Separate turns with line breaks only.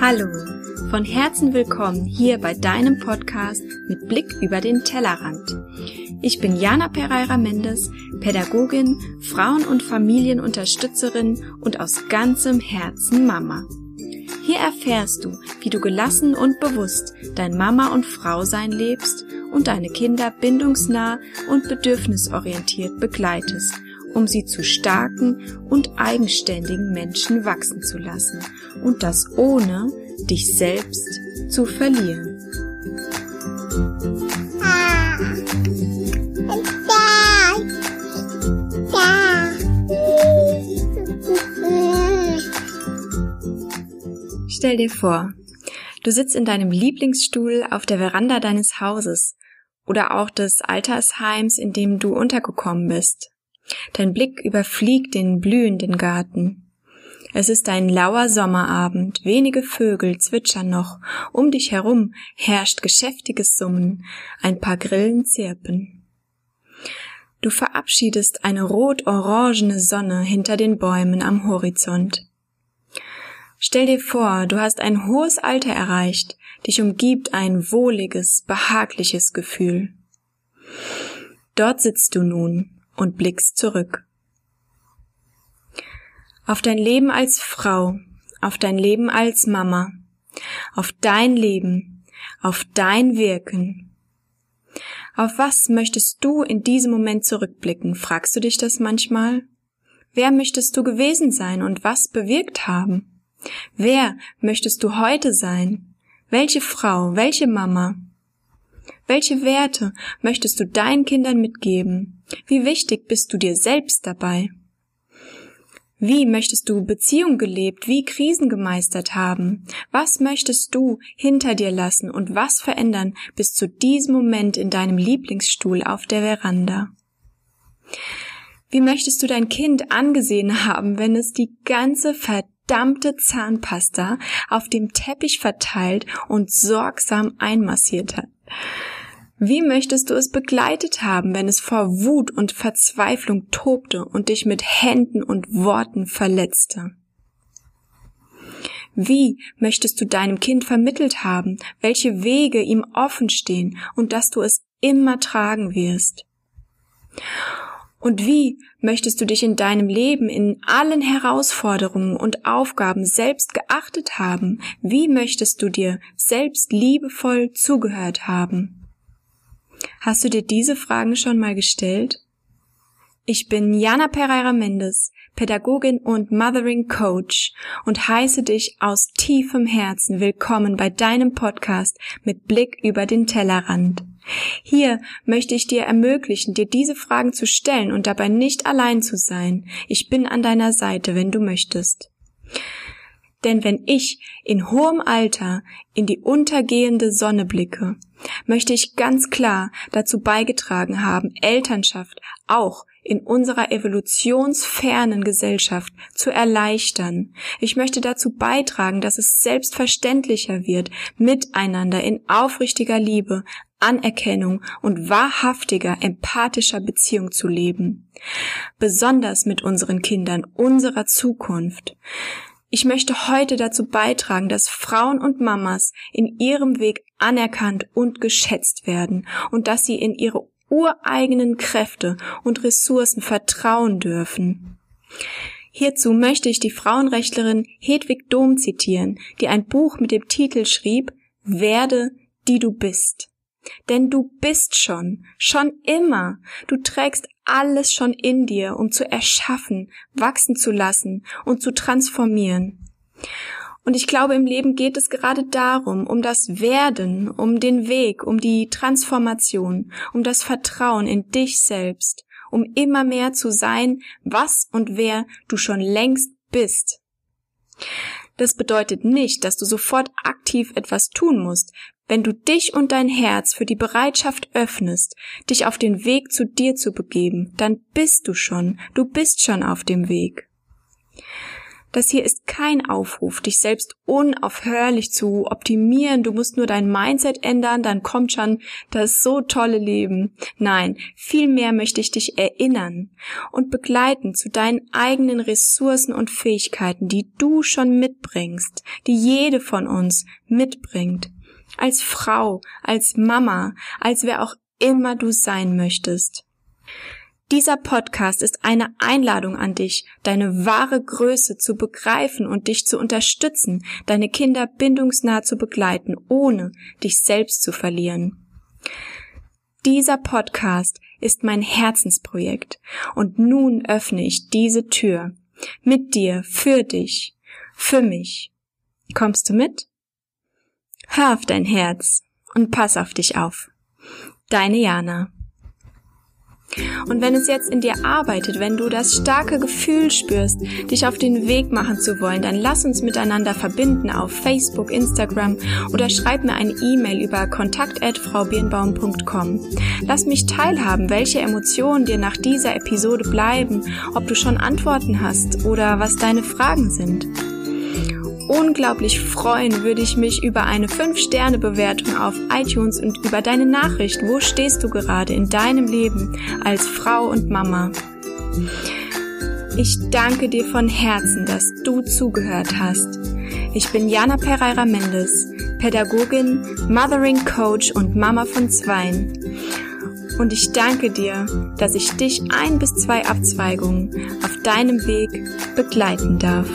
Hallo, von Herzen willkommen hier bei deinem Podcast mit Blick über den Tellerrand. Ich bin Jana Pereira Mendes, Pädagogin, Frauen- und Familienunterstützerin und aus ganzem Herzen Mama. Hier erfährst du, wie du gelassen und bewusst dein Mama- und Frau-Sein lebst und deine Kinder bindungsnah und bedürfnisorientiert begleitest, um sie zu starken und eigenständigen Menschen wachsen zu lassen und das ohne dich selbst zu verlieren. Stell dir vor, du sitzt in deinem Lieblingsstuhl auf der Veranda deines Hauses oder auch des Altersheims, in dem du untergekommen bist. Dein Blick überfliegt den blühenden Garten. Es ist ein lauer Sommerabend, wenige Vögel zwitschern noch, um dich herum herrscht geschäftiges Summen, ein paar Grillen zirpen. Du verabschiedest eine rot-orangene Sonne hinter den Bäumen am Horizont. Stell dir vor, du hast ein hohes Alter erreicht, dich umgibt ein wohliges, behagliches Gefühl. Dort sitzt du nun und blickst zurück. Auf dein Leben als Frau, auf dein Leben als Mama, auf dein Leben, auf dein Wirken. Auf was möchtest du in diesem Moment zurückblicken? Fragst du dich das manchmal? Wer möchtest du gewesen sein und was bewirkt haben? Wer möchtest du heute sein? Welche Frau, welche Mama? Welche Werte möchtest du deinen Kindern mitgeben? Wie wichtig bist du dir selbst dabei? Wie möchtest du Beziehung gelebt, wie Krisen gemeistert haben? Was möchtest du hinter dir lassen und was verändern bis zu diesem Moment in deinem Lieblingsstuhl auf der Veranda? Wie möchtest du dein Kind angesehen haben, wenn es die ganze verdammte Zahnpasta auf dem Teppich verteilt und sorgsam einmassiert hat. Wie möchtest du es begleitet haben, wenn es vor Wut und Verzweiflung tobte und dich mit Händen und Worten verletzte? Wie möchtest du deinem Kind vermittelt haben, welche Wege ihm offen stehen und dass du es immer tragen wirst? Und wie möchtest du dich in deinem Leben in allen Herausforderungen und Aufgaben selbst geachtet haben? Wie möchtest du dir selbst liebevoll zugehört haben? Hast du dir diese Fragen schon mal gestellt? Ich bin Jana Pereira Mendes, Pädagogin und Mothering Coach und heiße dich aus tiefem Herzen willkommen bei deinem Podcast mit Blick über den Tellerrand. Hier möchte ich dir ermöglichen, dir diese Fragen zu stellen und dabei nicht allein zu sein. Ich bin an deiner Seite, wenn du möchtest. Denn wenn ich in hohem Alter in die untergehende Sonne blicke, möchte ich ganz klar dazu beigetragen haben, Elternschaft auch in unserer evolutionsfernen Gesellschaft zu erleichtern. Ich möchte dazu beitragen, dass es selbstverständlicher wird, miteinander in aufrichtiger Liebe, Anerkennung und wahrhaftiger, empathischer Beziehung zu leben. Besonders mit unseren Kindern unserer Zukunft. Ich möchte heute dazu beitragen, dass Frauen und Mamas in ihrem Weg anerkannt und geschätzt werden und dass sie in ihre ureigenen Kräfte und Ressourcen vertrauen dürfen. Hierzu möchte ich die Frauenrechtlerin Hedwig Dom zitieren, die ein Buch mit dem Titel schrieb Werde, die du bist. Denn du bist schon, schon immer. Du trägst alles schon in dir, um zu erschaffen, wachsen zu lassen und zu transformieren. Und ich glaube, im Leben geht es gerade darum, um das Werden, um den Weg, um die Transformation, um das Vertrauen in dich selbst, um immer mehr zu sein, was und wer du schon längst bist. Das bedeutet nicht, dass du sofort aktiv etwas tun musst, wenn du dich und dein Herz für die Bereitschaft öffnest, dich auf den Weg zu dir zu begeben, dann bist du schon, du bist schon auf dem Weg. Das hier ist kein Aufruf, dich selbst unaufhörlich zu optimieren. Du musst nur dein Mindset ändern, dann kommt schon das so tolle Leben. Nein, vielmehr möchte ich dich erinnern und begleiten zu deinen eigenen Ressourcen und Fähigkeiten, die du schon mitbringst, die jede von uns mitbringt. Als Frau, als Mama, als wer auch immer du sein möchtest. Dieser Podcast ist eine Einladung an dich, deine wahre Größe zu begreifen und dich zu unterstützen, deine Kinder bindungsnah zu begleiten, ohne dich selbst zu verlieren. Dieser Podcast ist mein Herzensprojekt und nun öffne ich diese Tür mit dir, für dich, für mich. Kommst du mit? Hör auf dein Herz und pass auf dich auf. Deine Jana. Und wenn es jetzt in dir arbeitet, wenn du das starke Gefühl spürst, dich auf den Weg machen zu wollen, dann lass uns miteinander verbinden auf Facebook, Instagram oder schreib mir eine E-Mail über kontakt@fraubirnbaum.com. Lass mich teilhaben, welche Emotionen dir nach dieser Episode bleiben, ob du schon Antworten hast oder was deine Fragen sind unglaublich freuen würde ich mich über eine 5-Sterne-Bewertung auf iTunes und über deine Nachricht. Wo stehst du gerade in deinem Leben als Frau und Mama? Ich danke dir von Herzen, dass du zugehört hast. Ich bin Jana Pereira Mendes, Pädagogin, Mothering Coach und Mama von Zweien. Und ich danke dir, dass ich dich ein bis zwei Abzweigungen auf deinem Weg begleiten darf.